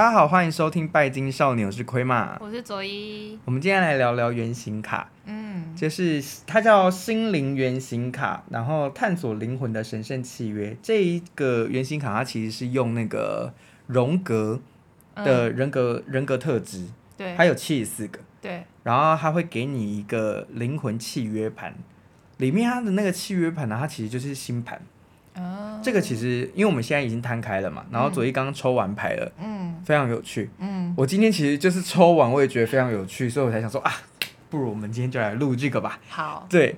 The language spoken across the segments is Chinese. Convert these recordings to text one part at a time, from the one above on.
大家好，欢迎收听拜金少年，我是亏马，我是佐伊。我们今天来聊聊原型卡，嗯，就是它叫心灵原型卡，然后探索灵魂的神圣契约。这一个原型卡，它其实是用那个荣格的人格、嗯、人格特质，对，它有七十四个，对，然后它会给你一个灵魂契约盘，里面它的那个契约盘呢，它其实就是星盘。哦，这个其实因为我们现在已经摊开了嘛，然后左一刚刚抽完牌了，嗯，非常有趣，嗯，我今天其实就是抽完，我也觉得非常有趣，所以我才想说啊，不如我们今天就来录这个吧。好，对，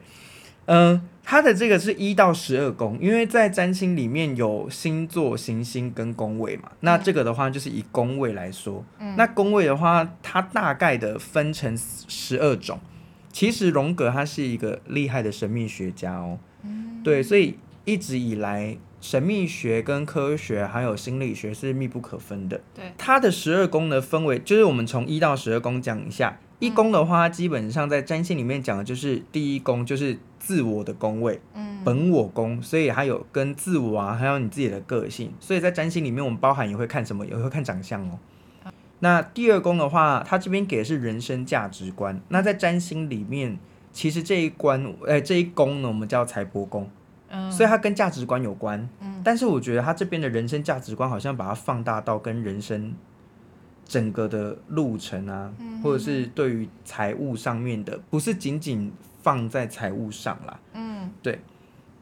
嗯、呃，它的这个是一到十二宫，因为在占星里面有星座、行星跟宫位嘛，那这个的话就是以宫位来说，嗯，那宫位的话，它大概的分成十二种。其实荣格他是一个厉害的神秘学家哦，嗯，对，所以。一直以来，神秘学跟科学还有心理学是密不可分的。对，它的十二宫的分为，就是我们从一到十二宫讲一下。一宫的话，基本上在占星里面讲的就是第一宫，就是自我的宫位，嗯，本我宫，所以还有跟自我啊，还有你自己的个性。所以在占星里面，我们包含也会看什么，也会看长相哦。那第二宫的话，它这边给的是人生价值观。那在占星里面，其实这一关，呃，这一宫呢，我们叫财帛宫。所以它跟价值观有关，嗯，但是我觉得他这边的人生价值观好像把它放大到跟人生整个的路程啊，嗯、或者是对于财务上面的，不是仅仅放在财务上啦，嗯，对。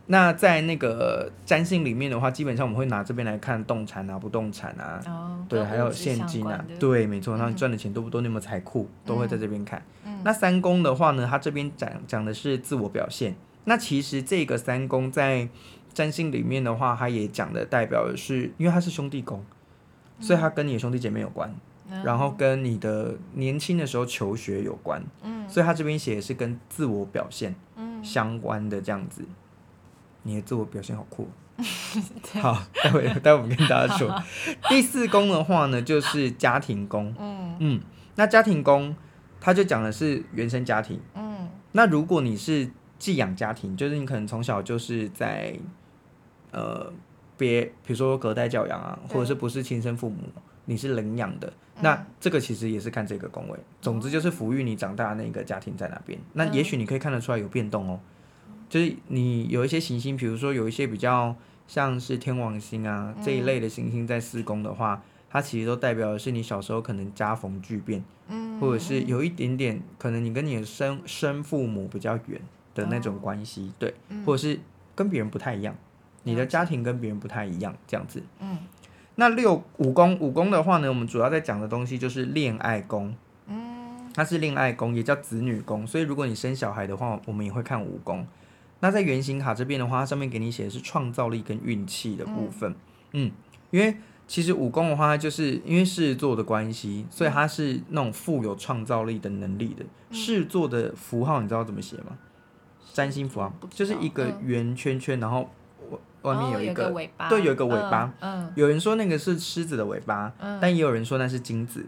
那在那个占星里面的话，基本上我们会拿这边来看动产啊、不动产啊，哦、对，还有现金啊，对，没错，那你赚的钱多不多？你有没有财库？都会在这边看。嗯、那三宫的话呢，它这边讲讲的是自我表现。那其实这个三宫在占星里面的话，它也讲的代表的是，因为它是兄弟宫，嗯、所以它跟你的兄弟姐妹有关，嗯、然后跟你的年轻的时候求学有关，嗯、所以它这边写的是跟自我表现相关的这样子。嗯、你的自我表现好酷，好，待会待会我们跟大家说。第四宫的话呢，就是家庭宫，嗯。嗯，那家庭宫它就讲的是原生家庭，嗯，那如果你是寄养家庭就是你可能从小就是在，呃，别比如说隔代教养啊，或者是不是亲生父母，你是领养的，嗯、那这个其实也是看这个宫位。总之就是抚育你长大的那个家庭在哪边。嗯、那也许你可以看得出来有变动哦，就是你有一些行星，比如说有一些比较像是天王星啊、嗯、这一类的行星在四宫的话，它其实都代表的是你小时候可能家逢巨变，嗯，或者是有一点点可能你跟你的生生父母比较远。的那种关系，哦、对，嗯、或者是跟别人不太一样，你的家庭跟别人不太一样，这样子。嗯，那六五宫五宫的话呢，我们主要在讲的东西就是恋爱宫，嗯，它是恋爱宫，也叫子女宫，所以如果你生小孩的话，我们也会看五宫。那在原型卡这边的话，它上面给你写的是创造力跟运气的部分，嗯，嗯，因为其实五宫的话，它就是因为狮子座的关系，所以它是那种富有创造力的能力的。狮子座的符号你知道怎么写吗？占星符号就是一个圆圈圈，然后外面有一个，尾巴，对，有一个尾巴。嗯，有人说那个是狮子的尾巴，但也有人说那是金子。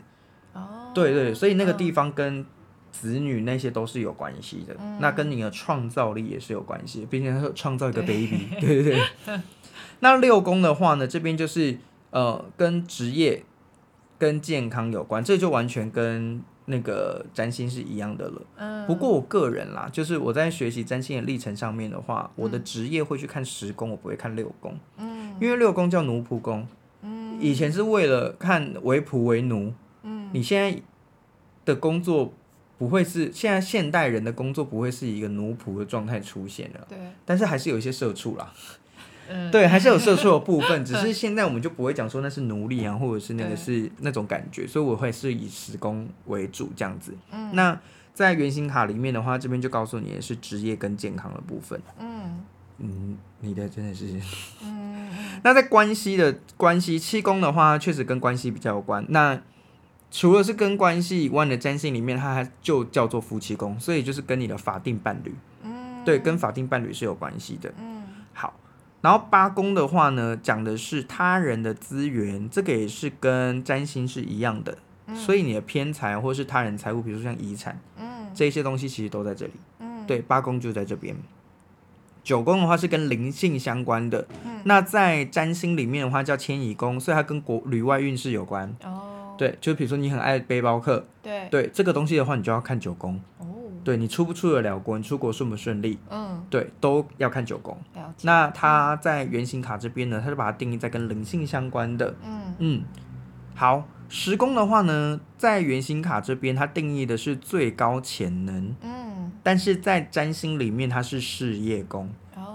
哦，对对，所以那个地方跟子女那些都是有关系的。那跟你的创造力也是有关系，毕竟他创造一个 baby。对 对对。那六宫的话呢，这边就是呃跟职业跟健康有关，这就完全跟。那个占星是一样的了，嗯，不过我个人啦，就是我在学习占星的历程上面的话，我的职业会去看十宫，我不会看六宫，嗯，因为六宫叫奴仆宫，嗯，以前是为了看为仆为奴，嗯，你现在的工作不会是现在现代人的工作不会是一个奴仆的状态出现了，对，但是还是有一些社畜啦。嗯、对，还是有社畜的部分，只是现在我们就不会讲说那是奴隶啊，或者是那个是那种感觉，所以我会是以十宫为主这样子。嗯、那在原型卡里面的话，这边就告诉你的是职业跟健康的部分。嗯嗯，你的真的是。嗯、那在关系的关系七宫的话，确实跟关系比较有关。那除了是跟关系以外的占星里面，它还就叫做夫妻宫，所以就是跟你的法定伴侣。嗯、对，跟法定伴侣是有关系的。嗯、好。然后八宫的话呢，讲的是他人的资源，这个也是跟占星是一样的，嗯、所以你的偏财或是他人财物，比如说像遗产，嗯，这些东西其实都在这里，嗯，对，八宫就在这边。九宫的话是跟灵性相关的，嗯，那在占星里面的话叫迁移宫，所以它跟国旅外运势有关，哦，对，就比如说你很爱背包客，对，对这个东西的话，你就要看九宫。哦，对你出不出得了国，你出国顺不顺利，嗯，对，都要看九宫。那它在原型卡这边呢，它就把它定义在跟灵性相关的。嗯嗯，好，十宫的话呢，在原型卡这边，它定义的是最高潜能。嗯，但是在占星里面，它是事业宫。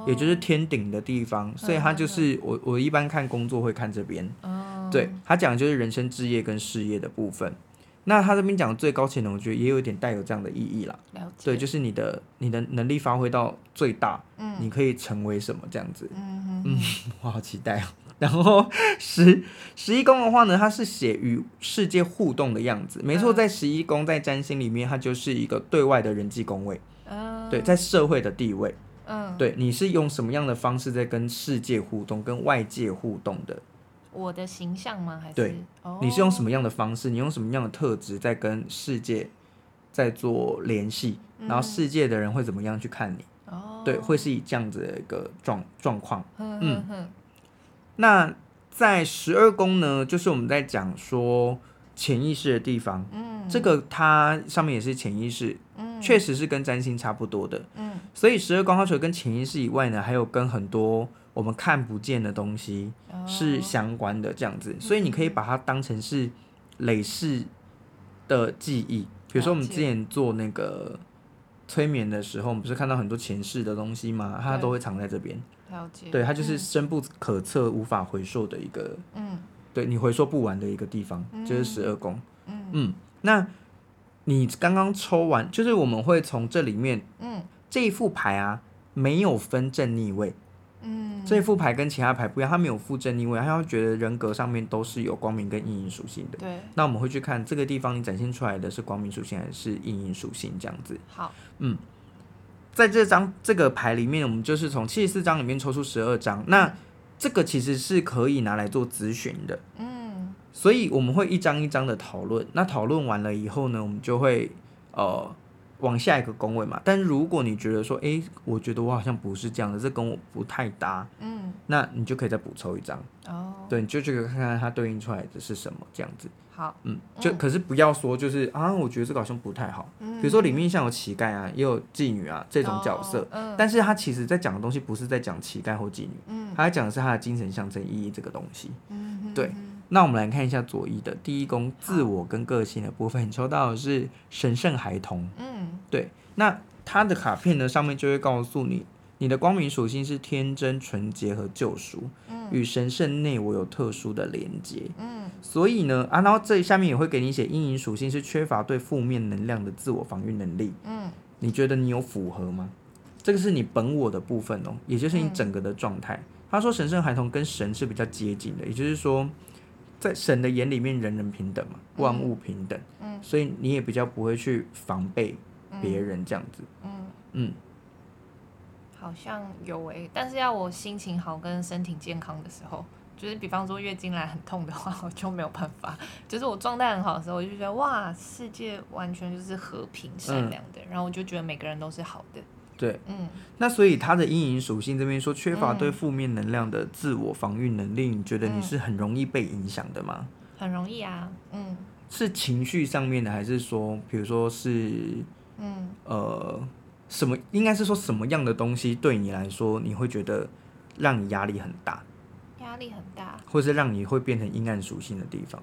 也就是天顶的地方，所以他就是我我一般看工作会看这边，对他讲的就是人生志业跟事业的部分。那他这边讲的最高潜能，我觉得也有一点带有这样的意义啦。对，就是你的你的能力发挥到最大，你可以成为什么这样子。嗯，我好期待哦。然后十十一宫的话呢，它是写与世界互动的样子。没错，在十一宫在占星里面，它就是一个对外的人际宫位。对，在社会的地位。嗯，对，你是用什么样的方式在跟世界互动、跟外界互动的？我的形象吗？还是你是用什么样的方式？你用什么样的特质在跟世界在做联系？嗯、然后世界的人会怎么样去看你？哦，对，会是以这样子的一个状状况。嗯。那在十二宫呢，就是我们在讲说潜意识的地方。嗯，这个它上面也是潜意识。嗯，确实是跟占星差不多的。嗯。所以十二宫它除了跟潜意识以外呢，还有跟很多我们看不见的东西是相关的这样子，所以你可以把它当成是累世的记忆。比如说我们之前做那个催眠的时候，我们不是看到很多前世的东西吗？它都会藏在这边。了解。对，它就是深不可测、无法回溯的一个，嗯，对你回溯不完的一个地方，就是十二宫。嗯嗯，那你刚刚抽完，就是我们会从这里面，嗯。这一副牌啊，没有分正逆位。嗯，这副牌跟其他牌不一样，它没有负正逆位，它要觉得人格上面都是有光明跟阴影属性的。对，那我们会去看这个地方，你展现出来的是光明属性还是阴影属性，这样子。好，嗯，在这张这个牌里面，我们就是从七十四张里面抽出十二张，那这个其实是可以拿来做咨询的。嗯，所以我们会一张一张的讨论，那讨论完了以后呢，我们就会呃。往下一个宫位嘛，但如果你觉得说，哎，我觉得我好像不是这样的，这跟我不太搭，嗯，那你就可以再补抽一张，哦，对，你就这个看看它对应出来的是什么这样子，好，嗯，就可是不要说就是啊，我觉得这个好像不太好，嗯。比如说里面像有乞丐啊，也有妓女啊这种角色，嗯，但是他其实在讲的东西不是在讲乞丐或妓女，嗯，他在讲的是他的精神象征意义这个东西，嗯，对。那我们来看一下左一的第一宫自我跟个性的部分，你抽到的是神圣孩童。嗯，对。那他的卡片呢，上面就会告诉你，你的光明属性是天真、纯洁和救赎，嗯，与神圣内我有特殊的连接。嗯，所以呢，啊，然后这下面也会给你写阴影属性是缺乏对负面能量的自我防御能力。嗯，你觉得你有符合吗？这个是你本我的部分哦，也就是你整个的状态。他说神圣孩童跟神是比较接近的，也就是说。在神的眼里面，人人平等嘛，万物平等，嗯，所以你也比较不会去防备别人这样子，嗯。嗯，嗯好像有诶、欸，但是要我心情好跟身体健康的时候，就是比方说月经来很痛的话，我就没有办法。就是我状态很好的时候，我就觉得哇，世界完全就是和平善良的，嗯、然后我就觉得每个人都是好的。对，嗯，那所以他的阴影属性这边说缺乏对负面能量的自我防御能力，嗯、你觉得你是很容易被影响的吗？很容易啊，嗯，是情绪上面的，还是说，比如说是，嗯，呃，什么？应该是说什么样的东西对你来说，你会觉得让你压力很大？压力很大，或是让你会变成阴暗属性的地方？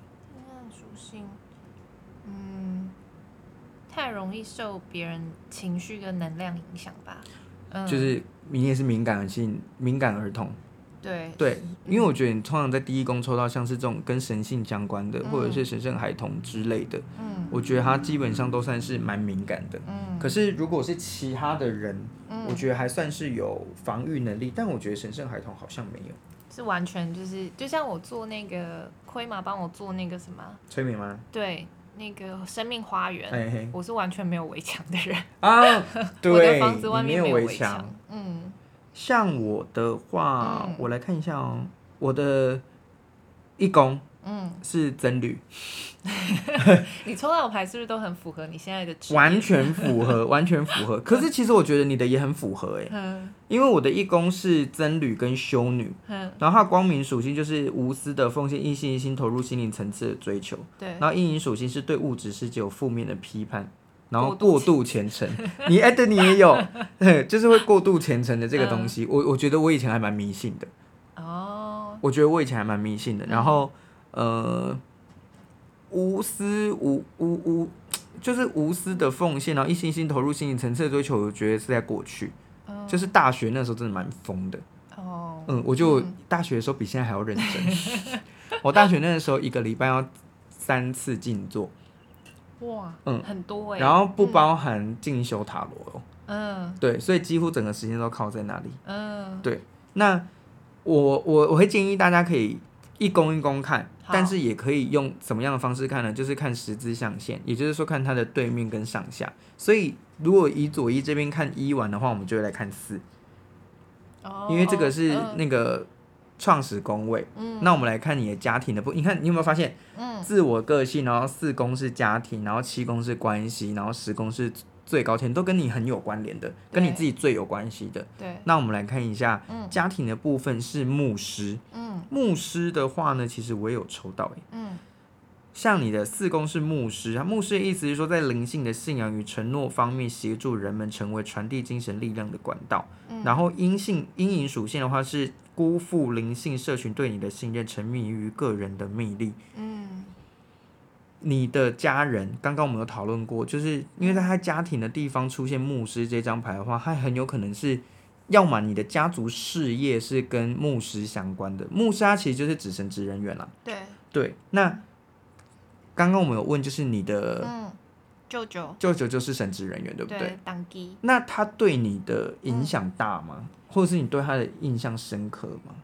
太容易受别人情绪跟能量影响吧，嗯，就是你也是敏感性敏感儿童，对。对，因为我觉得你通常在第一宫抽到像是这种跟神性相关的，嗯、或者是神圣孩童之类的，嗯，我觉得他基本上都算是蛮敏感的，嗯，可是如果是其他的人，嗯，我觉得还算是有防御能力，但我觉得神圣孩童好像没有，是完全就是就像我做那个亏嘛，帮我做那个什么催眠吗？对。那个生命花园，嘿嘿我是完全没有围墙的人啊。对，我的房子外面没有围墙。嗯，像我的话，嗯、我来看一下哦。我的一宫，嗯，是僧侣。你抽到的牌是不是都很符合你现在的？完全符合，完全符合。可是其实我觉得你的也很符合哎、嗯，因为我的一宫是僧侣跟修女，嗯，然后它光明属性就是无私的奉献，一心一心投入心灵层次的追求。对，然后阴影属性是对物质世界有负面的批判，然后过度虔诚。你艾德，你也有，就是会过度虔诚的这个东西。嗯、我我觉得我以前还蛮迷信的。哦，我觉得我以前还蛮迷信的。然后，呃。无私无无无，就是无私的奉献，然后一心一心投入心灵层次的追求，我觉得是在过去，嗯、就是大学那时候真的蛮疯的。哦，嗯，我就大学的时候比现在还要认真。嗯、我大学那个时候一个礼拜要三次静坐。哇，嗯，很多哎。然后不包含进修塔罗哦。嗯，对，所以几乎整个时间都靠在那里。嗯，对。那我我我会建议大家可以一宫一宫看。但是也可以用什么样的方式看呢？就是看十字象限，也就是说看它的对面跟上下。所以如果以左一这边看一完的话，我们就会来看四，哦，因为这个是那个创始宫位。嗯，那我们来看你的家庭的部，你看你有没有发现？嗯，自我个性，然后四宫是家庭，然后七宫是关系，然后十宫是。最高天都跟你很有关联的，跟你自己最有关系的。对，那我们来看一下，嗯，家庭的部分是牧师。嗯，牧师的话呢，其实我也有抽到诶。嗯，像你的四宫是牧师，牧师的意思是说，在灵性的信仰与承诺方面，协助人们成为传递精神力量的管道。嗯，然后阴性阴影属性的话是辜负灵性社群对你的信任，沉迷于个人的魅力。嗯。你的家人，刚刚我们有讨论过，就是因为在他家庭的地方出现牧师这张牌的话，他很有可能是，要么你的家族事业是跟牧师相关的，牧师他其实就是指神职人员啦。对对，那刚刚我们有问，就是你的嗯舅舅，舅舅就是神职人员，对不对？对，当机。那他对你的影响大吗？嗯、或者是你对他的印象深刻吗？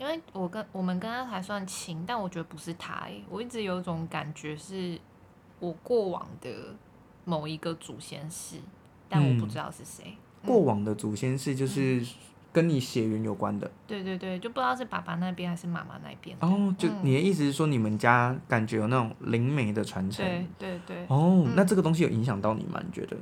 因为我跟我们跟他还算亲，但我觉得不是他，我一直有一种感觉是我过往的某一个祖先是，但我不知道是谁。过往的祖先是就是跟你血缘有关的。对对对，就不知道是爸爸那边还是妈妈那边。哦，就你的意思是说，你们家感觉有那种灵媒的传承？对对对。哦，那这个东西有影响到你吗？你觉得？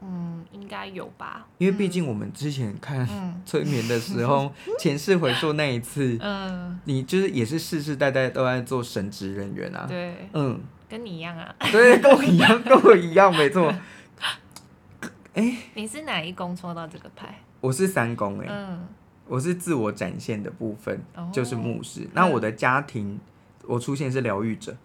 嗯，应该有吧。因为毕竟我们之前看 催眠的时候，嗯、前世回溯那一次，嗯，你就是也是世世代代都在做神职人员啊。对，嗯，跟你一样啊。对，跟我一样，跟我一样，没错。哎、欸，你是哪一宫抽到这个牌？我是三宫哎、欸，嗯，我是自我展现的部分，哦、就是牧师。那我的家庭，我出现是疗愈者。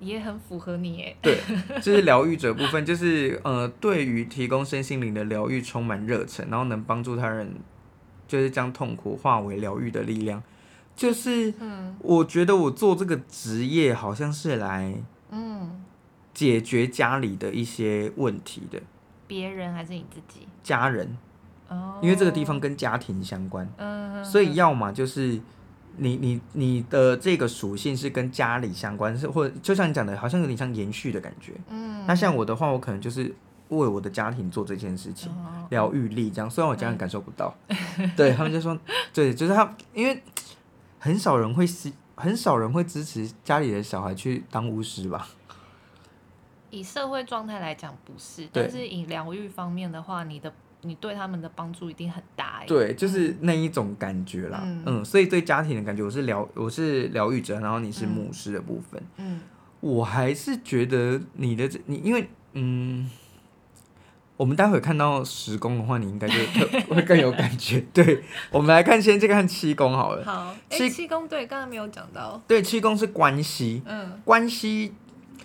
也很符合你耶。对，就是疗愈者部分，就是呃，对于提供身心灵的疗愈充满热忱，然后能帮助他人，就是将痛苦化为疗愈的力量。就是，嗯，我觉得我做这个职业好像是来，嗯，解决家里的一些问题的。别人还是你自己？家人。哦。因为这个地方跟家庭相关。嗯。所以要么就是。你你你的这个属性是跟家里相关，是或者就像你讲的，好像有点像延续的感觉。嗯，那像我的话，我可能就是为我的家庭做这件事情，疗愈力这样。虽然我家人感受不到，嗯、对他们就说，对，就是他，因为很少人会支，很少人会支持家里的小孩去当巫师吧。以社会状态来讲不是，但是以疗愈方面的话，你的。你对他们的帮助一定很大，对，就是那一种感觉啦，嗯，嗯，所以对家庭的感觉，我是疗，我是疗愈者，然后你是牧师的部分，嗯，我还是觉得你的这，你因为，嗯，我们待会看到十宫的话，你应该就 会更有感觉。对，我们来看，先这个看七宫好了。好，七七宫对，刚刚没有讲到。对，七宫是关系，嗯，关系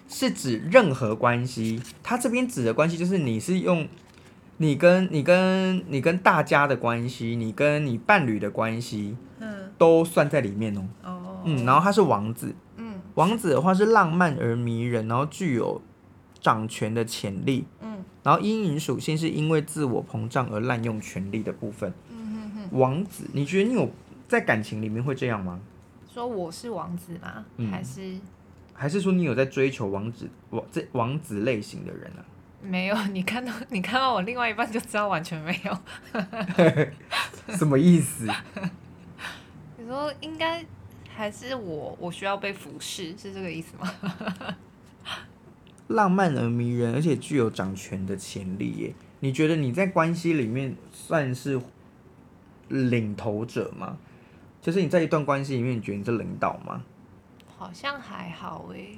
是指任何关系，它这边指的关系就是你是用。你跟你跟你跟大家的关系，你跟你伴侣的关系，嗯，都算在里面哦。哦，嗯，然后他是王子，嗯，王子的话是浪漫而迷人，然后具有掌权的潜力，嗯，然后阴影属性是因为自我膨胀而滥用权力的部分。嗯哼哼，王子，你觉得你有在感情里面会这样吗？说我是王子吗？嗯，还是还是说你有在追求王子王这王子类型的人啊？没有，你看到你看到我另外一半就知道完全没有。什么意思？你说应该还是我我需要被服侍，是这个意思吗？浪漫而迷人，而且具有掌权的潜力耶。你觉得你在关系里面算是领头者吗？就是你在一段关系里面，你觉得你是领导吗？好像还好诶。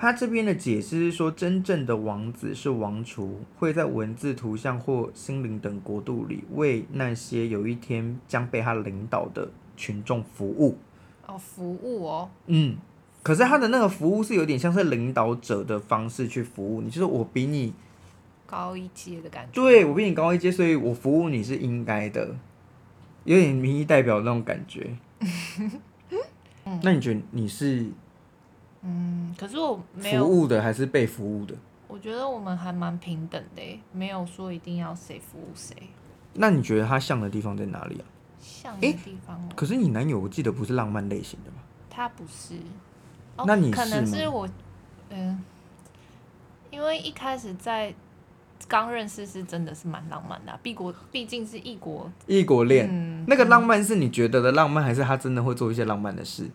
他这边的解释是说，真正的王子是王储，会在文字、图像或心灵等国度里，为那些有一天将被他领导的群众服务。哦，服务哦。嗯。可是他的那个服务是有点像是领导者的方式去服务你，就是我比你。高一阶的感觉，对，我比你高一阶，所以我服务你是应该的，有点民意代表那种感觉。嗯、那你觉得你是？嗯，可是我没有服务的还是被服务的？我觉得我们还蛮平等的，没有说一定要谁服务谁。那你觉得他像的地方在哪里啊？像的地方、欸？可是你男友我记得不是浪漫类型的吗？他不是。哦、那你是可能是我，嗯、呃，因为一开始在。刚认识是真的是蛮浪漫的，毕国毕竟是异国异国恋，嗯、那个浪漫是你觉得的浪漫，还是他真的会做一些浪漫的事？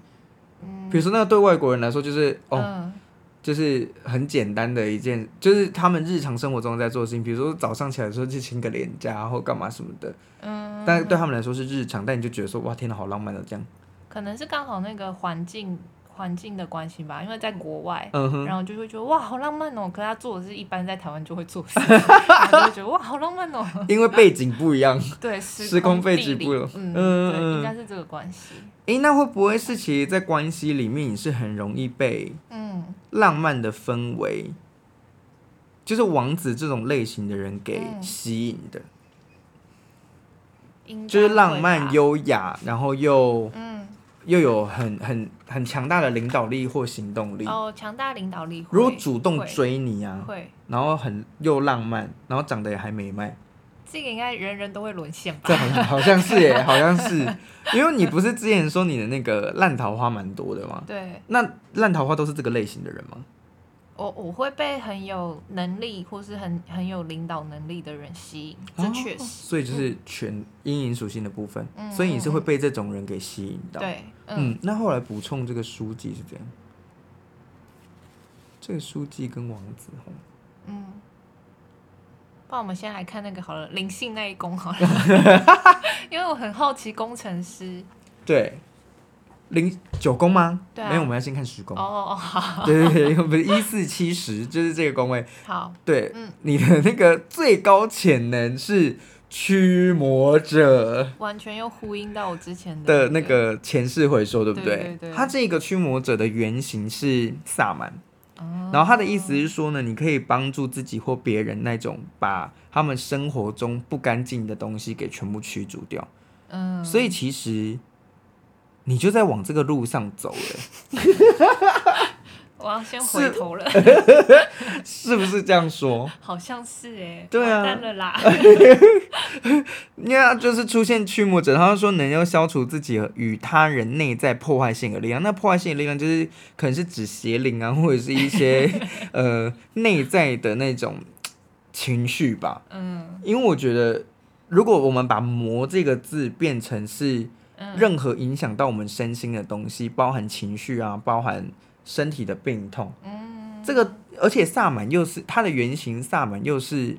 嗯，比如说那个对外国人来说就是哦，嗯、就是很简单的一件，就是他们日常生活中在做的事情，比如说早上起来的时候去请个脸颊或干嘛什么的，嗯，但是对他们来说是日常，但你就觉得说哇天哪，好浪漫的这样，可能是刚好那个环境。环境的关系吧，因为在国外，嗯、然后就会觉得哇，好浪漫哦。可是他做的是一般在台湾就会做的事，然后就会觉得哇，好浪漫哦。因为背景不一样，对，时空背景不一样，嗯，嗯对，应该是这个关系。诶，那会不会是其实，在关系里面你是很容易被嗯浪漫的氛围，嗯、就是王子这种类型的人给吸引的？嗯、就是浪漫优雅，然后又嗯。又有很很很强大的领导力或行动力哦，强大领导力。如果主动追你啊，会，然后很又浪漫，然后长得也还美迈，这个应该人人都会沦陷吧？这好像好像是耶，好像是，因为你不是之前说你的那个烂桃花蛮多的吗？对，那烂桃花都是这个类型的人吗？我我会被很有能力或是很很有领导能力的人吸引，这确实。哦、所以就是全阴影属性的部分，嗯、所以你是会被这种人给吸引到。对，嗯，嗯，那后来补充这个书记是这样，这个书记跟王子齁，嗯，那我们先来看那个好了，灵性那一宫好了，因为我很好奇工程师。对。零九宫吗？对啊、没有，我们要先看十宫。哦哦好。对对对，不是一四七十，就是这个宫位。好。对，嗯、你的那个最高潜能是驱魔者。完全又呼应到我之前的那个前世回收，对不对？对对对。他这个驱魔者的原型是萨满。哦。然后他的意思是说呢，你可以帮助自己或别人那种把他们生活中不干净的东西给全部驱逐掉。嗯。所以其实。你就在往这个路上走了，我要先回头了，是，是不是这样说？好像是哎，对啊，完了啦，因为就是出现驱魔者，他说能够消除自己与他人内在破坏性的力量，那破坏性的力量就是可能是指邪灵啊，或者是一些呃内在的那种情绪吧。嗯，因为我觉得，如果我们把“魔”这个字变成是。任何影响到我们身心的东西，包含情绪啊，包含身体的病痛，嗯，这个而且萨满又是它的原型，萨满又是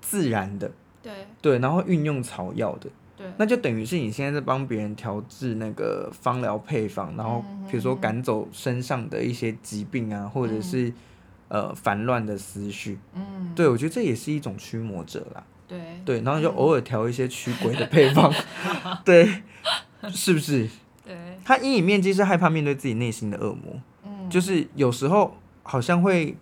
自然的，对。对，然后运用草药的，对，那就等于是你现在在帮别人调制那个芳疗配方，然后比如说赶走身上的一些疾病啊，或者是呃烦乱的思绪，嗯，对，我觉得这也是一种驱魔者啦。对。对，然后就偶尔调一些驱鬼的配方，对，是不是？对，他阴影面积是害怕面对自己内心的恶魔，嗯，就是有时候好像会，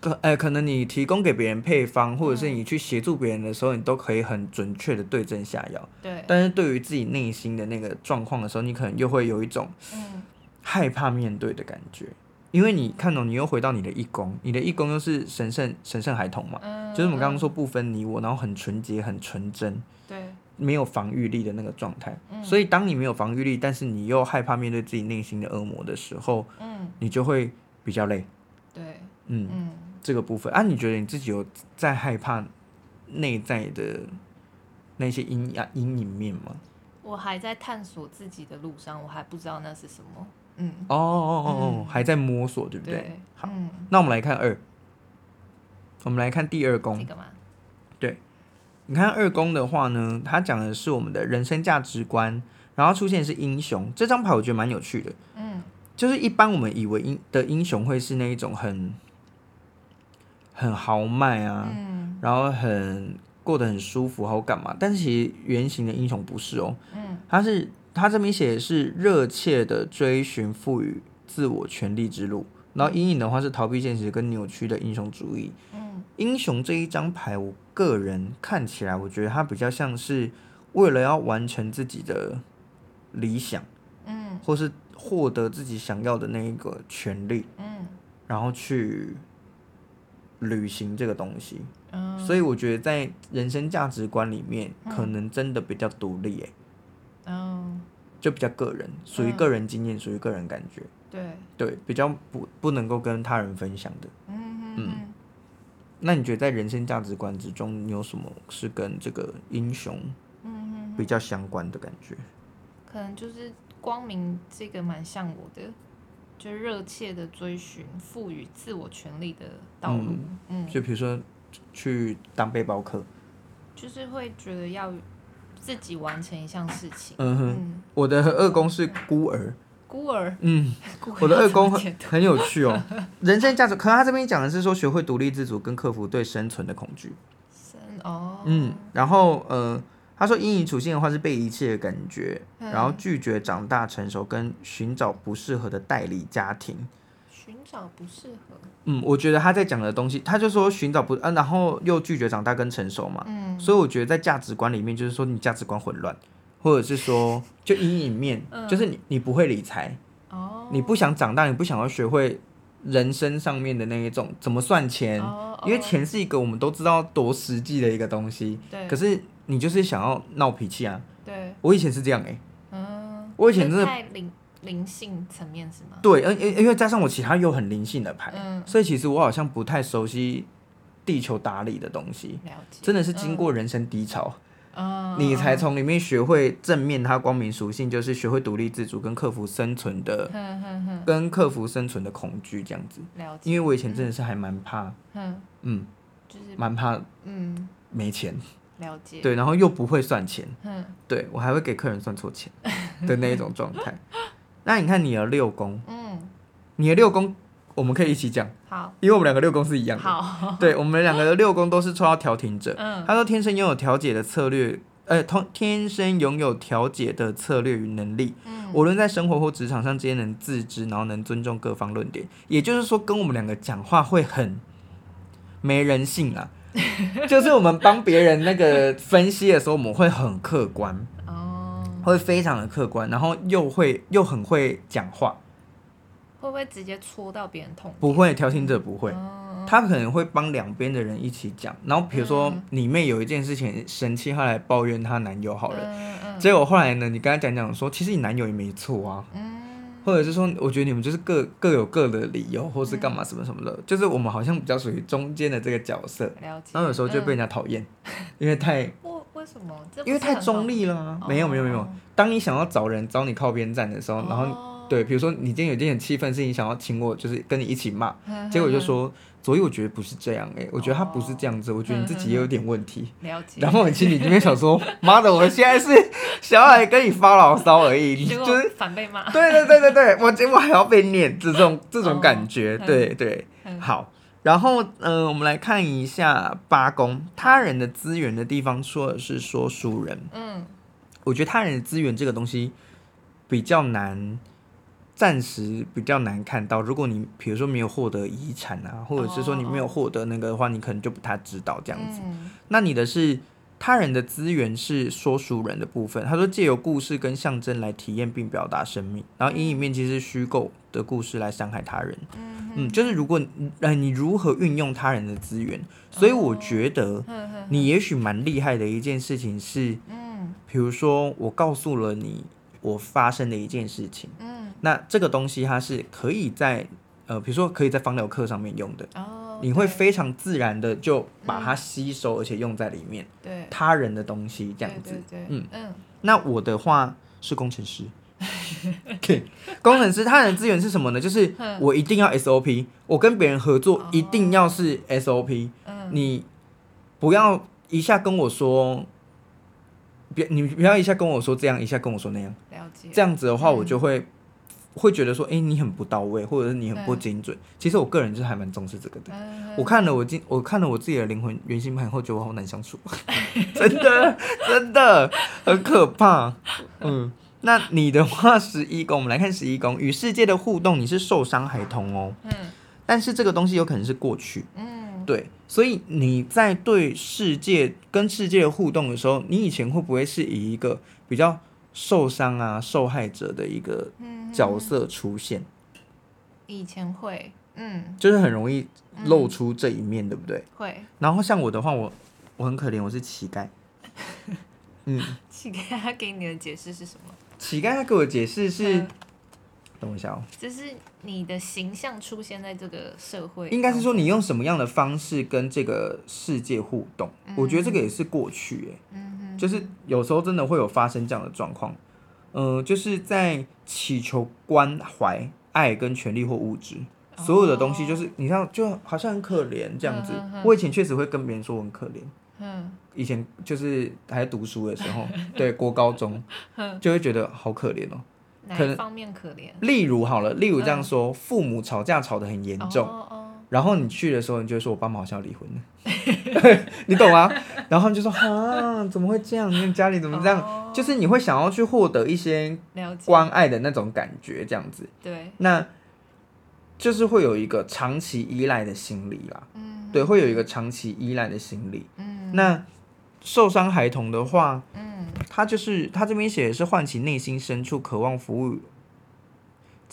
可呃，可能你提供给别人配方，或者是你去协助别人的时候，你都可以很准确的对症下药，对。但是对于自己内心的那个状况的时候，你可能又会有一种害怕面对的感觉。因为你看懂、喔，你又回到你的义工，你的义工又是神圣神圣孩童嘛，嗯、就是我们刚刚说不分你我，然后很纯洁、很纯真，对，没有防御力的那个状态。嗯、所以当你没有防御力，但是你又害怕面对自己内心的恶魔的时候，嗯，你就会比较累。对，嗯，嗯这个部分啊，你觉得你自己有在害怕内在的那些阴阴阴影面吗？我还在探索自己的路上，我还不知道那是什么。嗯，哦哦哦哦，嗯还在摸索，对不对？对，好，嗯，那我们来看二，我们来看第二宫。这个吗？你看二宫的话呢，它讲的是我们的人生价值观，然后出现的是英雄。这张牌我觉得蛮有趣的。嗯，就是一般我们以为英的英雄会是那一种很很豪迈啊，嗯然后很过得很舒服，好干嘛？但是其实原型的英雄不是哦，嗯，他是他这边写的是热切的追寻赋予自我权利之路，然后阴影的话是逃避现实跟扭曲的英雄主义。嗯，英雄这一张牌，我个人看起来，我觉得他比较像是为了要完成自己的理想，嗯，或是获得自己想要的那一个权利，嗯，然后去履行这个东西。嗯，所以我觉得在人生价值观里面，嗯。可能真的比较独立，哎，嗯，就比较个人，属于个人经验，属于个人感觉，对，对，比较不不能够跟他人分享的。嗯。嗯那你觉得在人生价值观之中，你有什么是跟这个英雄嗯比较相关的感觉？可能就是光明这个蛮像我的，就热切的追寻赋予自我权利的道路。嗯，就比如说去当背包客，就是会觉得要自己完成一项事情。嗯哼，嗯，我的二宫是孤儿，孤儿，嗯，我的二宫很很有趣哦。人生价值，可能他这边讲的是说学会独立自主跟克服对生存的恐惧。生哦，嗯，然后呃，他说阴影处境的话是被遗弃的感觉，嗯然后拒绝长大成熟跟寻找不适合的代理家庭。寻找不适合。嗯，我觉得他在讲的东西，他就说寻找不，啊，然后又拒绝长大跟成熟嘛。嗯，所以我觉得在价值观里面，就是说你价值观混乱，或者是说就阴影面，嗯就是你你不会理财，哦，你不想长大，你不想要学会人生上面的那一种怎么算钱，哦，因为钱是一个我们都知道多实际的一个东西，对，可是你就是想要闹脾气啊。对，我以前是这样哎、嗯，我以前真的太灵灵性层面是吗？对，因因因为加上我其他又很灵性的牌，嗯，所以其实我好像不太熟悉地球打理的东西，了解，真的是经过人生低潮。嗯，你才从里面学会正面它光明属性，就是学会独立自主跟克服生存的，跟克服生存的恐惧这样子。因为我以前真的是还蛮怕，哼，嗯，就是蛮怕嗯，没钱，了解，，对，然后又不会算钱，嗯，对我还会给客人算错钱的那一种状态。那你看你的六宫，嗯，你的六宫我们可以一起讲，好，因为我们两个六宫是一样的。好，对，我们两个的六宫都是抽到调停者。嗯，他说天生拥有调解的策略，呃，通天生拥有调解的策略与能力。嗯，无论在生活或职场上，皆能自知，然后能尊重各方论点。也就是说，跟我们两个讲话会很没人性啊。就是我们帮别人那个分析的时候，我们会很客观，哦，会非常的客观，然后又会又很会讲话。会不会直接戳到别人痛？不会，调停者不会。哦。他可能会帮两边的人一起讲，然后比如说嗯。里面有一件事情生气，她来抱怨她男友好了，嗯嗯。结果后来呢，你跟他讲讲说，其实你男友也没错啊，嗯，或者是说，我觉得你们就是各各有各的理由，或是干嘛什么什么的，就是我们好像比较属于中间的这个角色，然后有时候就被人家讨厌，因为太为 为什么？因为太中立了啊，没有没有没有，当你想要找人找你靠边站的时候，然后后对，比如说你今天有一件很气愤事情，想要请我就是跟你一起骂，嗯结果就说左翼我觉得不是这样哎、我觉得他不是这样子，我觉得你自己也有点问题。了解。然后你心里里面想说，妈的，我现在是想要来跟你发牢骚而已，你就是反被骂。对对对对对，我结果还要被念这种这种 感觉，哦对对，嗯好。然后嗯、呃，我们来看一下八宫，他人的资源的地方说的是说书人，嗯我觉得他人的资源这个东西比较难。暂时比较难看到，如果你比如说没有获得遗产啊，或者是说你没有获得那个的话，你可能就不太知道这样子。嗯。那你的是他人的资源是说书人的部分，他说借由故事跟象征来体验并表达生命，然后阴影面其实是虚构的故事来伤害他人。嗯嗯，就是如果呃你如何运用他人的资源，所以我觉得嗯你也许蛮厉害的一件事情是，嗯。比如说我告诉了你我发生的一件事情，嗯那这个东西它是可以在呃比如说可以在方疗课上面用的。哦，你会非常自然的就把它吸收，而且用在里面。对，他人的东西这样子。嗯嗯，那我的话是工程师。对，工程师他人的资源是什么呢？就是我一定要 SOP，我跟别人合作一定要是 SOP。嗯，你不要一下跟我说，别你不要一下跟我说这样，一下跟我说那样。这样子的话，我就会。会觉得说，哎、欸，你很不到位，或者是你很不精准。其实我个人就还蛮重视这个的。我看了我今我看了我自己的灵魂原型盘后，觉得我好难相处，真的真的很可怕。嗯，那你的话，十一宫，我们来看十一宫与世界的互动，你是受伤孩童哦。嗯。但是这个东西有可能是过去。嗯。对，所以你在对世界跟世界的互动的时候，你以前会不会是以一个比较受伤啊、受害者的一个？角色出现，以前会，嗯，就是很容易露出这一面，嗯、对不对？会。然后像我的话，我我很可怜，我是乞丐。嗯，乞丐他给你的解释是什么？乞丐他给我的解释是，嗯、等我一下哦。就是你的形象出现在这个社会，应该是说你用什么样的方式跟这个世界互动？嗯、我觉得这个也是过去，哎，嗯，就是有时候真的会有发生这样的状况。嗯、呃，就是在祈求关怀、爱跟权利或物质，所有的东西，就是你像就好像很可怜这样子。我以前确实会跟别人说我很可怜。嗯，以前就是还在读书的时候，对，国高中，就会觉得好可怜哦。可能方面可怜？例如好了，例如这样说，父母吵架吵得很严重。然后你去的时候，你就会说：“我爸妈好像要离婚了。” 你懂吗？然后他们就说：“啊，怎么会这样？你家里怎么这样？” oh, 就是你会想要去获得一些关爱的那种感觉，这样子。对。那就是会有一个长期依赖的心理啦。嗯。对，会有一个长期依赖的心理。嗯。那受伤孩童的话，嗯，他就是他这边写的是唤起内心深处渴望服务。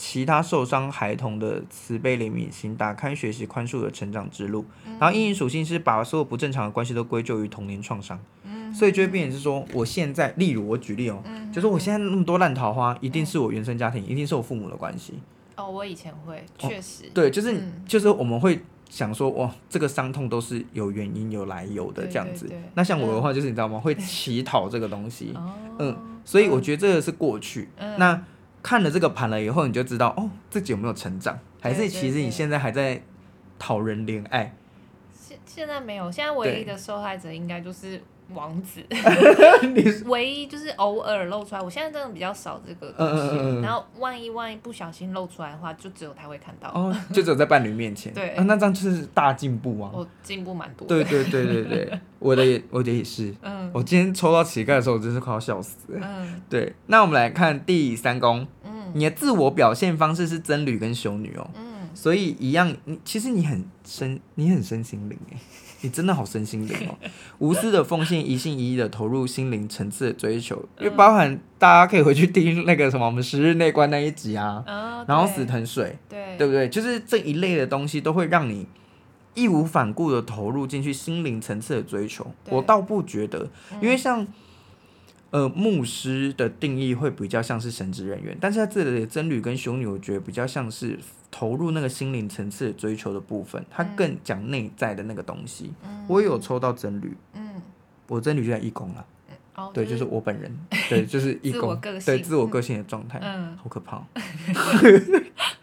其他受伤孩童的慈悲怜悯心，打开学习宽恕的成长之路。嗯、然后阴影属性是把所有不正常的关系都归咎于童年创伤，嗯、所以就会变成是说，我现在，例如我举例哦，嗯、就是我现在那么多烂桃花，一定是我原生家庭，嗯、一定是我父母的关系。哦，我以前会，确实、哦，对，就是、嗯、就是我们会想说，哇，这个伤痛都是有原因、有来由的这样子。那像我的话，就是你知道吗？嗯、会乞讨 这个东西，哦、嗯，所以我觉得这个是过去。嗯、那看了这个盘了以后，你就知道哦，自己有没有成长，还是其实你现在还在讨人怜爱？现现在没有，现在唯一的受害者应该就是。王子，唯一就是偶尔露出来。我现在真的比较少这个东西。嗯嗯嗯，然后万一万一不小心露出来的话，就只有他会看到。哦，就只有在伴侣面前。对、啊，那这样就是大进步啊！我进步蛮多。对对对对对，我的也我的也是。嗯。我今天抽到乞丐的时候，我真是快要笑死。嗯。对，那我们来看第三宫。嗯。你的自我表现方式是僧侣跟修女哦。嗯。所以一样，你其实你很身，你很身心灵哎。你真的好身心灵哦，无私的奉献，一心一意的投入心灵层次的追求，因为包含大家可以回去听那个什么我们十日内观那一集啊，然后死藤水，对，对不对？就是这一类的东西都会让你义无反顾的投入进去心灵层次的追求。我倒不觉得，因为像呃牧师的定义会比较像是神职人员，但是他这里的僧侣跟修女，我觉得比较像是。投入那个心灵层次的追求的部分，他更讲内在的那个东西。嗯、我也有抽到僧侣，嗯，我僧侣就在义工了，哦、对，就是我本人，对，就是一宫，对，自我个性的状态，嗯，好可怕。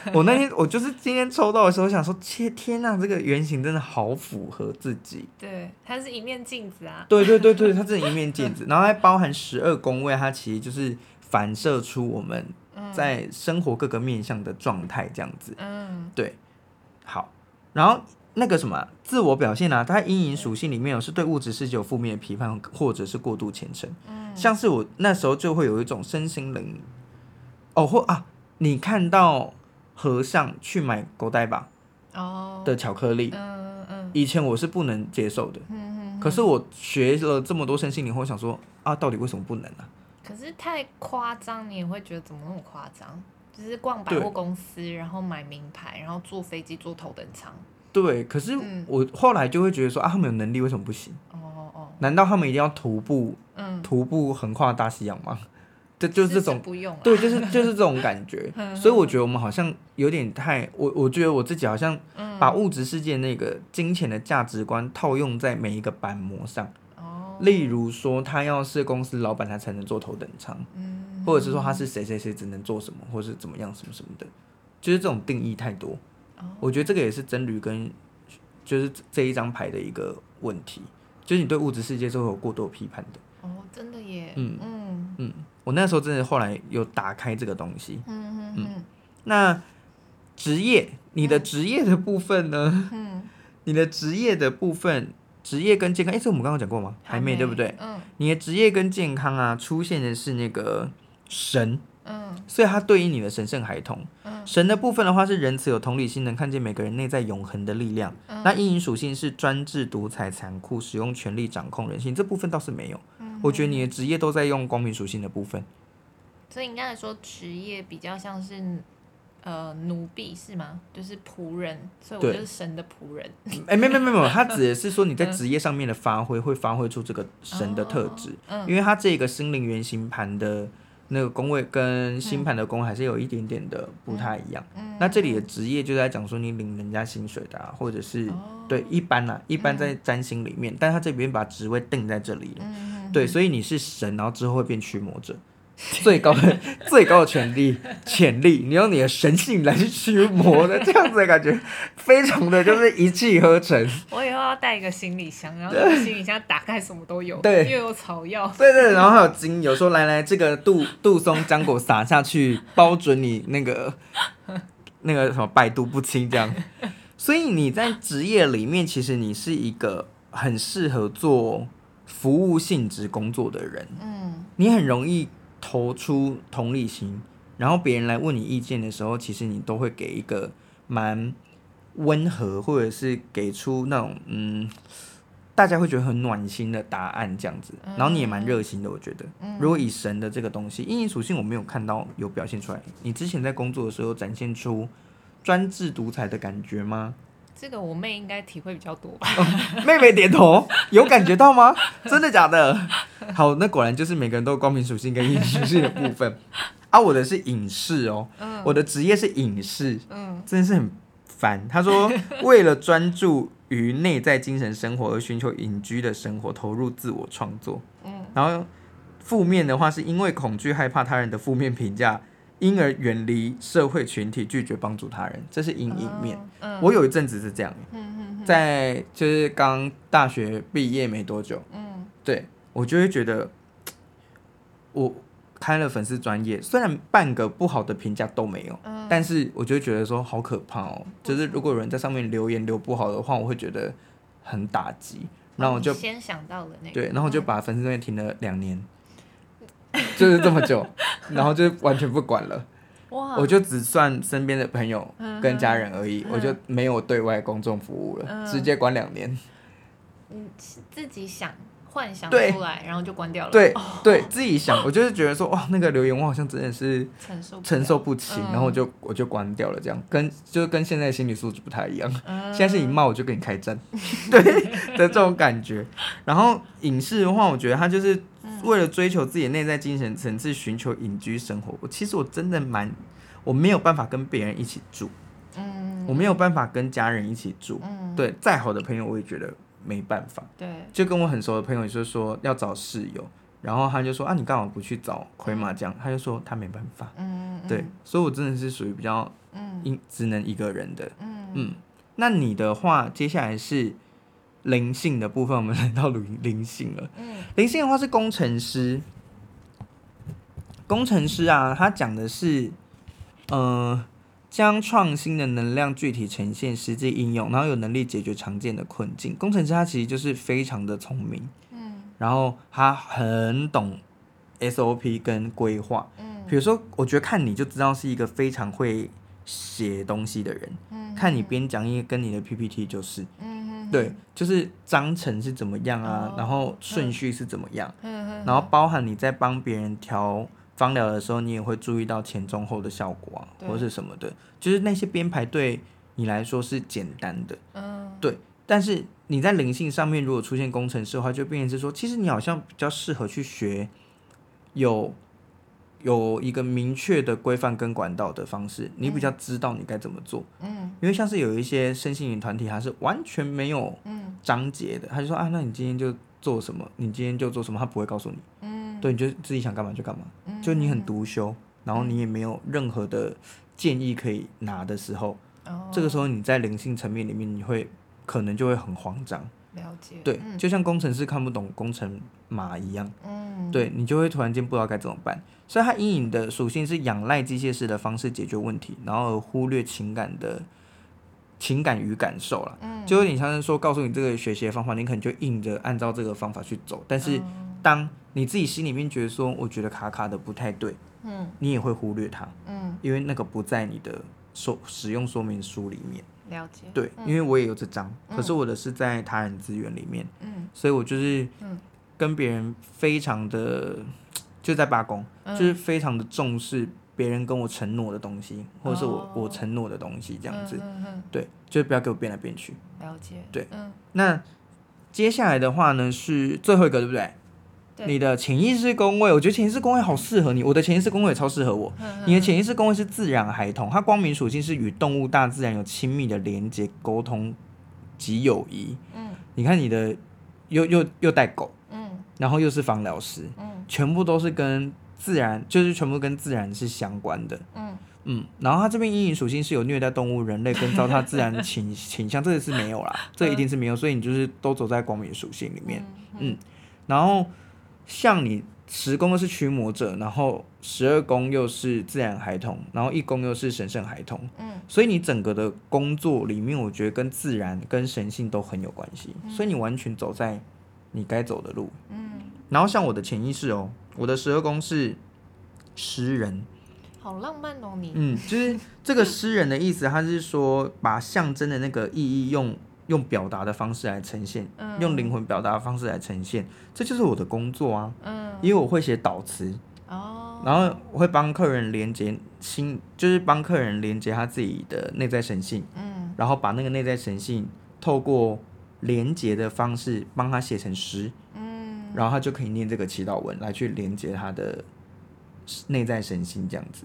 我那天我就是今天抽到的时候，想说，切天呐，这个原型真的好符合自己。对，它是一面镜子啊。对对对对，它是一面镜子，然后还包含十二宫位，它其实就是反射出我们。在生活各个面向的状态，这样子，嗯，对，好，然后那个什么自我表现啊，它阴影属性里面有是对物质世界有负面的批判，或者是过度虔诚，嗯，像是我那时候就会有一种身心灵，哦，或啊，你看到和尚去买狗带吧，哦的巧克力，嗯嗯，以前我是不能接受的，嗯嗯，可是我学了这么多身心灵，我想说啊，到底为什么不能呢？可是太夸张，你也会觉得怎么那么夸张？就是逛百货公司，然后买名牌，然后坐飞机坐头等舱。对，可是我后来就会觉得说、嗯、啊，他们有能力为什么不行？哦哦哦，难道他们一定要徒步？嗯，徒步横跨大西洋吗？这就是这种不用，对，就是就是这种感觉。所以我觉得我们好像有点太我，我觉得我自己好像把物质世界那个金钱的价值观套用在每一个板模上。例如说，他要是公司老板，他才能坐头等舱，或者是说他是谁谁谁只能做什么，或是怎么样什么什么的，就是这种定义太多。我觉得这个也是真驴跟就是这一张牌的一个问题，就是你对物质世界是会有过多批判的。哦，真的耶。嗯嗯嗯，我那时候真的后来有打开这个东西。嗯嗯嗯。那职业，你的职业的部分呢？嗯。你的职业的部分，职业跟健康，哎，这我们刚刚讲过吗？还没，对不对？嗯。你的职业跟健康啊，出现的是那个神。嗯。所以它对应你的神圣孩童。神的部分的话是仁慈有同理心，能看见每个人内在永恒的力量。嗯、那阴影属性是专制、独裁、残酷，使用权力掌控人性。这部分倒是没有。我觉得你的职业都在用光明属性的部分。所以应该来说，职业比较像是呃奴婢是吗？就是仆人，所以我就是神的仆人。哎，没没没没有，他指的是说你在职业上面的发挥会发挥出这个神的特质，嗯、因为他这个心灵原型盘的。那个宫位跟星盘的宫还是有一点点的不太一样。那这里的职业就在讲说你领人家薪水的、啊，或者是、哦、对一般呐、啊，一般在占星里面，嗯、但他这边把职位定在这里了。嗯、对，所以你是神，然后之后会变驱魔者。最高的最高的权力潜力，你用你的神性来去驱魔的这样子的感觉，非常的就是一气呵成。我以后要带一个行李箱，然后行李箱打开什么都有，对，又有草药，对，对对，然后还有精油，说来来这个杜杜松浆果撒下去，包准你那个那个什么百毒不侵这样。所以你在职业里面，其实你是一个很适合做服务性质工作的人，嗯，你很容易。投出同理心，然后别人来问你意见的时候，其实你都会给一个蛮温和，或者是给出那种嗯，大家会觉得很暖心的答案这样子。然后你也蛮热心的，我觉得。如果以神的这个东西，阴影属性我没有看到有表现出来。你之前在工作的时候展现出专制独裁的感觉吗？这个我妹应该体会比较多吧。哦，妹妹点头，有感觉到吗？真的假的？好，那果然就是每个人都有光明属性跟阴影属性的部分。啊，我的是隐士哦，嗯、我的职业是隐士，嗯，真的是很烦。他说，为了专注于内在精神生活而寻求隐居的生活，投入自我创作。嗯，然后负面的话是因为恐惧害怕他人的负面评价。因而远离社会群体，拒绝帮助他人，这是阴影面。嗯嗯、我有一阵子是这样，嗯嗯、在就是刚大学毕业没多久，嗯、对我就会觉得，我开了粉丝专业，虽然半个不好的评价都没有，嗯、但是我就会觉得说好可怕哦。就是如果有人在上面留言留不好的话，我会觉得很打击。然后我就先想到了那个，对，然后我就把粉丝专业停了两年。就是这么久，然后就完全不管了。哇！我就只算身边的朋友跟家人而已，嗯、我就没有对外公众服务了，嗯、直接关两年。嗯，自己想幻想出来，然后就关掉了。对、哦、对，自己想，我就是觉得说，哇，那个留言我好像真的是承受承受不起，嗯、然后我就我就关掉了，这样跟就是跟现在的心理素质不太一样。嗯、现在是你骂我就跟你开战，对的这种感觉。然后影视的话，我觉得它就是。为了追求自己的内在精神层次，寻求隐居生活。我其实我真的蛮，我没有办法跟别人一起住，嗯，我没有办法跟家人一起住，嗯，对，再好的朋友我也觉得没办法，对，就跟我很熟的朋友就说要找室友，然后他就说啊，你干嘛不去找奎麻将？他就说他没办法，嗯，对，所以我真的是属于比较，嗯，只能一个人的，嗯嗯，那你的话，接下来是。灵性的部分，我们来到灵灵性了。灵性的话是工程师，工程师啊，他讲的是，呃，将创新的能量具体呈现、实际应用，然后有能力解决常见的困境。工程师他其实就是非常的聪明，嗯，然后他很懂 SOP 跟规划，嗯，比如说，我觉得看你就知道是一个非常会写东西的人，嗯，看你边讲义跟你的 PPT 就是，嗯。对，就是章程是怎么样啊，然后顺序是怎么样，然后包含你在帮别人调芳疗的时候，你也会注意到前中后的效果啊，或者是什么的，就是那些编排对你来说是简单的，对。但是你在灵性上面如果出现工程师的话，就变成是说，其实你好像比较适合去学有有一个明确的规范跟管道的方式，你比较知道你该怎么做。嗯，因为像是有一些身心灵团体，它是完全没有章节的，他就说啊，那你今天就做什么，你今天就做什么，他不会告诉你。嗯，对，你就自己想干嘛就干嘛。嗯，就你很独修，然后你也没有任何的建议可以拿的时候，哦，这个时候你在灵性层面里面，你会可能就会很慌张。了解。对，嗯，就像工程师看不懂工程码一样。嗯，对，你就会突然间不知道该怎么办。所以它阴影的属性是仰赖机械式的方式解决问题，然后而忽略情感的情感与感受了。嗯，就有点像是说，告诉你这个学习的方法，你可能就硬着按照这个方法去走。但是当你自己心里面觉得说，我觉得卡卡的不太对，嗯，你也会忽略它，嗯，因为那个不在你的说使用说明书里面。了解。对，因为我也有这张，可是我的是在他人资源里面，嗯，所以我就是跟别人非常的。就在八宫，就是非常的重视别人跟我承诺的东西，或者是我我承诺的东西，这样子，嗯对，就不要给我变来变去。了解，对，那接下来的话呢是最后一个，对不对？你的潜意识工位，我觉得潜意识工位好适合你，我的潜意识工位也超适合我。你的潜意识工位是自然孩童，它光明属性是与动物、大自然有亲密的连接、沟通及友谊。嗯，你看你的又又又带狗，嗯，然后又是芳疗师，嗯。全部都是跟自然，就是全部跟自然是相关的。嗯嗯，然后它这边阴影属性是有虐待动物、人类跟糟蹋自然倾 倾向，这个是没有啦，这个、一定是没有，所以你就是都走在光明属性里面。嗯，然后像你十宫又是驱魔者，然后十二宫又是自然孩童，然后一宫又是神圣孩童。嗯，所以你整个的工作里面，我觉得跟自然跟神性都很有关系，所以你完全走在你该走的路。嗯。然后像我的潜意识哦，我的十二宫是诗人，好浪漫哦你。嗯，就是这个诗人的意思，他是说把象征的那个意义用用表达的方式来呈现，嗯、用灵魂表达的方式来呈现，这就是我的工作啊。嗯，因为我会写导词哦，然后我会帮客人连接心，就是帮客人连接他自己的内在神性，嗯，然后把那个内在神性透过连接的方式帮他写成诗。嗯然后他就可以念这个祈祷文来去连接他的内在神性，这样子。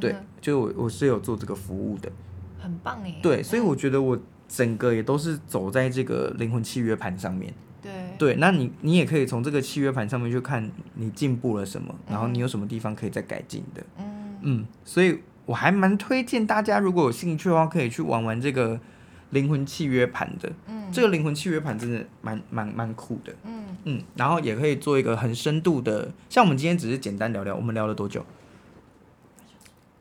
对，就我我是有做这个服务的，很棒哎。对，所以我觉得我整个也都是走在这个灵魂契约盘上面。对对，那你你也可以从这个契约盘上面去看你进步了什么，然后你有什么地方可以再改进的。嗯嗯，所以我还蛮推荐大家，如果有兴趣的话，可以去玩玩这个灵魂契约盘的。嗯，这个灵魂契约盘真的蛮蛮蛮酷的。嗯。嗯，然后也可以做一个很深度的，像我们今天只是简单聊聊，我们聊了多久？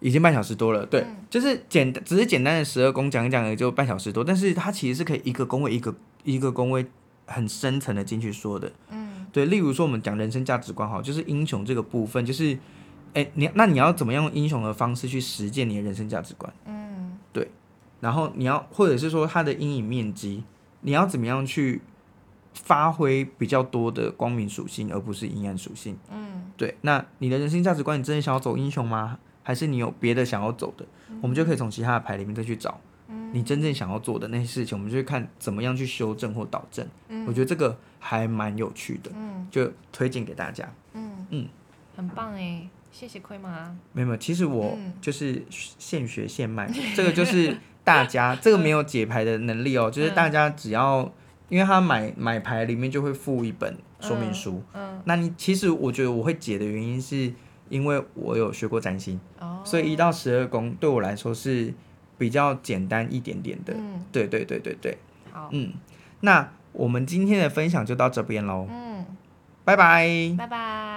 已经半小时多了，对，嗯、就是简只是简单的十二宫讲一讲，也就半小时多，但是它其实是可以一个宫位一个一个宫位很深层的进去说的，嗯，对，例如说我们讲人生价值观，哈，就是英雄这个部分，就是，哎，你那你要怎么样用英雄的方式去实践你的人生价值观？嗯，对，然后你要或者是说它的阴影面积，你要怎么样去？发挥比较多的光明属性，而不是阴暗属性。嗯，对。那你的人生价值观，你真的想要走英雄吗？还是你有别的想要走的？嗯、我们就可以从其他的牌里面再去找，你真正想要做的那些事情，我们就去看怎么样去修正或导正。嗯，我觉得这个还蛮有趣的。嗯，就推荐给大家。嗯嗯，嗯很棒哎，谢谢亏吗？没有没有，其实我就是现学现卖，嗯、这个就是大家这个没有解牌的能力哦，就是大家只要。因为他买买牌里面就会附一本说明书，嗯，嗯，那你其实我觉得我会解的原因是因为我有学过占星，哦，所以一到十二宫对我来说是比较简单一点点的，嗯，对对对对对，好，嗯，那我们今天的分享就到这边喽，嗯，拜拜，拜拜。